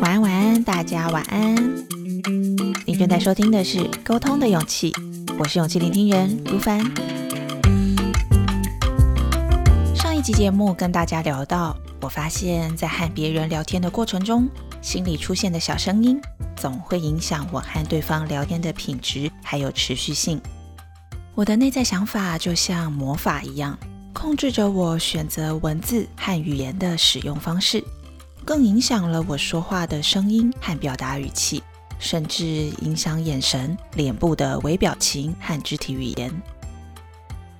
晚安，晚安，大家晚安。你正在收听的是《沟通的勇气》，我是勇气聆听人如凡。上一集节目跟大家聊到，我发现，在和别人聊天的过程中，心里出现的小声音，总会影响我和对方聊天的品质还有持续性。我的内在想法就像魔法一样。控制着我选择文字和语言的使用方式，更影响了我说话的声音和表达语气，甚至影响眼神、脸部的微表情和肢体语言。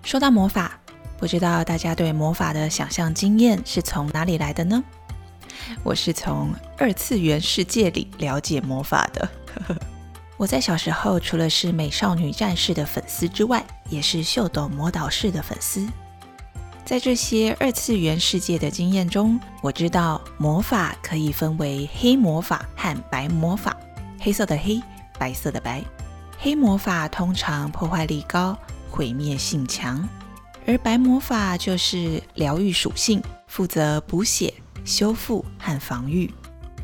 说到魔法，不知道大家对魔法的想象经验是从哪里来的呢？我是从二次元世界里了解魔法的。我在小时候除了是美少女战士的粉丝之外，也是秀逗魔导士的粉丝。在这些二次元世界的经验中，我知道魔法可以分为黑魔法和白魔法。黑色的黑，白色的白。黑魔法通常破坏力高，毁灭性强，而白魔法就是疗愈属性，负责补血、修复和防御。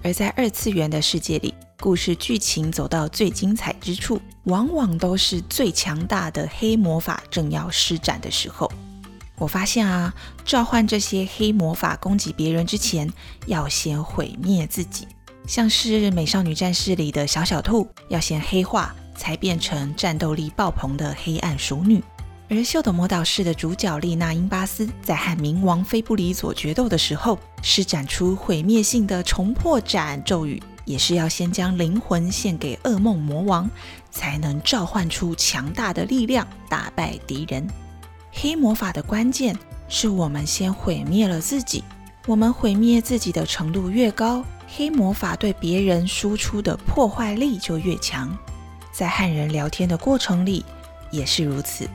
而在二次元的世界里，故事剧情走到最精彩之处，往往都是最强大的黑魔法正要施展的时候。我发现啊，召唤这些黑魔法攻击别人之前，要先毁灭自己。像是美少女战士里的小小兔，要先黑化，才变成战斗力爆棚的黑暗熟女。而秀逗魔导士的主角丽娜英巴斯，在和冥王菲布里佐决斗的时候，施展出毁灭性的重破斩咒语，也是要先将灵魂献给噩梦魔王，才能召唤出强大的力量，打败敌人。黑魔法的关键是我们先毁灭了自己。我们毁灭自己的程度越高，黑魔法对别人输出的破坏力就越强。在和人聊天的过程里也是如此。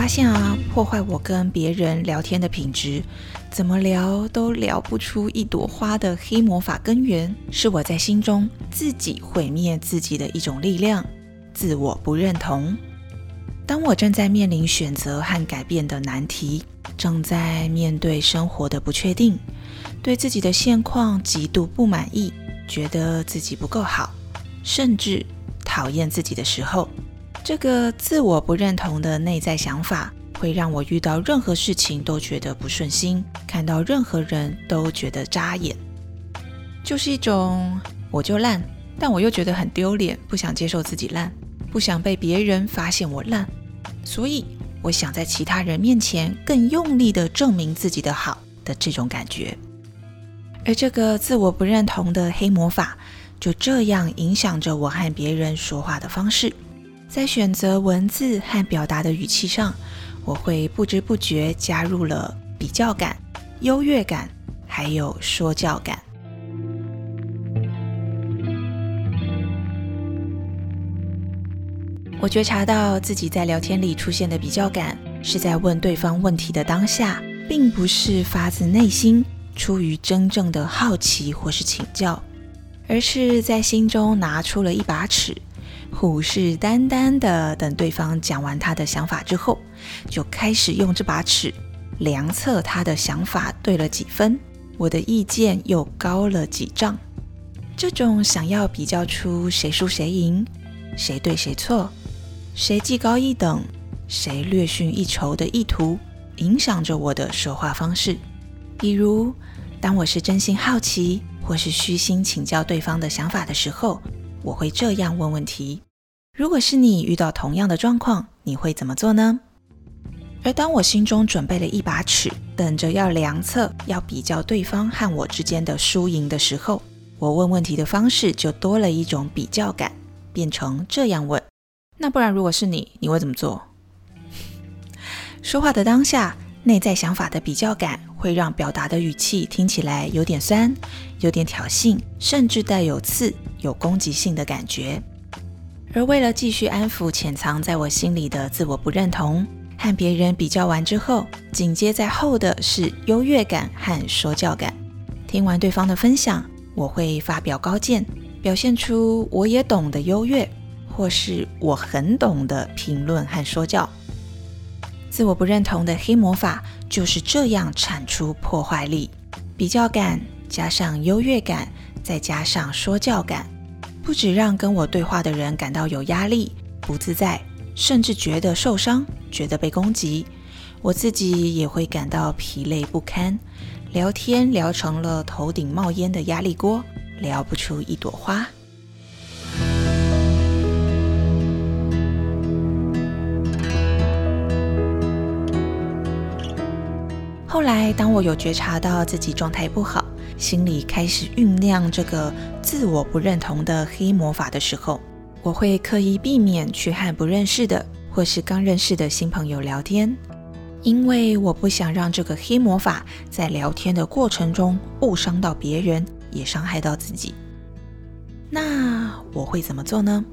发现啊，破坏我跟别人聊天的品质，怎么聊都聊不出一朵花的黑魔法根源，是我在心中自己毁灭自己的一种力量——自我不认同。当我正在面临选择和改变的难题，正在面对生活的不确定，对自己的现况极度不满意，觉得自己不够好，甚至讨厌自己的时候。这个自我不认同的内在想法，会让我遇到任何事情都觉得不顺心，看到任何人都觉得扎眼，就是一种我就烂，但我又觉得很丢脸，不想接受自己烂，不想被别人发现我烂，所以我想在其他人面前更用力的证明自己的好的这种感觉，而这个自我不认同的黑魔法，就这样影响着我和别人说话的方式。在选择文字和表达的语气上，我会不知不觉加入了比较感、优越感，还有说教感。我觉察到自己在聊天里出现的比较感，是在问对方问题的当下，并不是发自内心、出于真正的好奇或是请教，而是在心中拿出了一把尺。虎视眈眈的等对方讲完他的想法之后，就开始用这把尺量测他的想法对了几分，我的意见又高了几丈。这种想要比较出谁输谁赢、谁对谁错、谁技高一等、谁略逊一筹的意图，影响着我的说话方式。比如，当我是真心好奇或是虚心请教对方的想法的时候。我会这样问问题：如果是你遇到同样的状况，你会怎么做呢？而当我心中准备了一把尺，等着要量测、要比较对方和我之间的输赢的时候，我问问题的方式就多了一种比较感，变成这样问：那不然如果是你，你会怎么做？说话的当下，内在想法的比较感会让表达的语气听起来有点酸，有点挑衅，甚至带有刺。有攻击性的感觉，而为了继续安抚潜藏在我心里的自我不认同，和别人比较完之后，紧接在后的是优越感和说教感。听完对方的分享，我会发表高见，表现出我也懂得优越，或是我很懂得评论和说教。自我不认同的黑魔法就是这样产出破坏力，比较感加上优越感，再加上说教感，不止让跟我对话的人感到有压力、不自在，甚至觉得受伤，觉得被攻击，我自己也会感到疲累不堪，聊天聊成了头顶冒烟的压力锅，聊不出一朵花。后来，当我有觉察到自己状态不好，心里开始酝酿这个自我不认同的黑魔法的时候，我会刻意避免去和不认识的或是刚认识的新朋友聊天，因为我不想让这个黑魔法在聊天的过程中误伤到别人，也伤害到自己。那我会怎么做呢？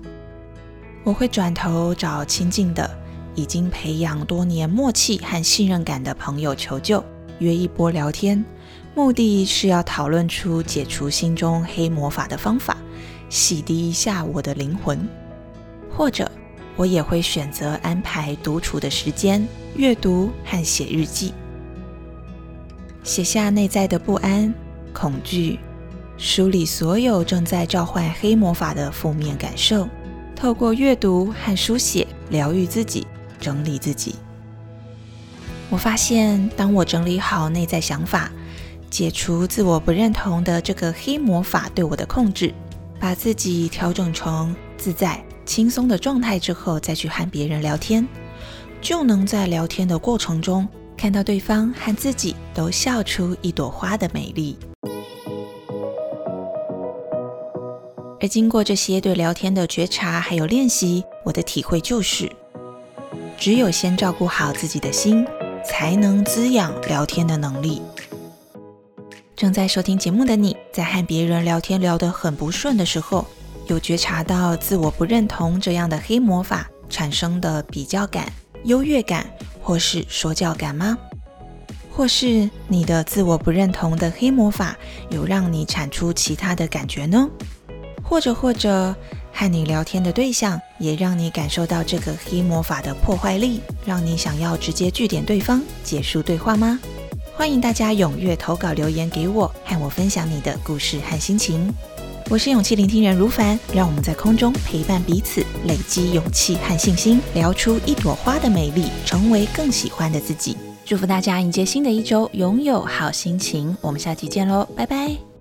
我会转头找亲近的。已经培养多年默契和信任感的朋友求救，约一波聊天，目的是要讨论出解除心中黑魔法的方法，洗涤一下我的灵魂。或者，我也会选择安排独处的时间，阅读和写日记，写下内在的不安、恐惧，梳理所有正在召唤黑魔法的负面感受，透过阅读和书写疗愈自己。整理自己，我发现，当我整理好内在想法，解除自我不认同的这个黑魔法对我的控制，把自己调整成自在、轻松的状态之后，再去和别人聊天，就能在聊天的过程中看到对方和自己都笑出一朵花的美丽。而经过这些对聊天的觉察还有练习，我的体会就是。只有先照顾好自己的心，才能滋养聊天的能力。正在收听节目的你，在和别人聊天聊得很不顺的时候，有觉察到自我不认同这样的黑魔法产生的比较感、优越感，或是说教感吗？或是你的自我不认同的黑魔法有让你产出其他的感觉呢？或者，或者。和你聊天的对象也让你感受到这个黑魔法的破坏力，让你想要直接据点对方结束对话吗？欢迎大家踊跃投稿留言给我，和我分享你的故事和心情。我是勇气聆听人如凡，让我们在空中陪伴彼此，累积勇气和信心，聊出一朵花的美丽，成为更喜欢的自己。祝福大家迎接新的一周，拥有好心情。我们下期见喽，拜拜。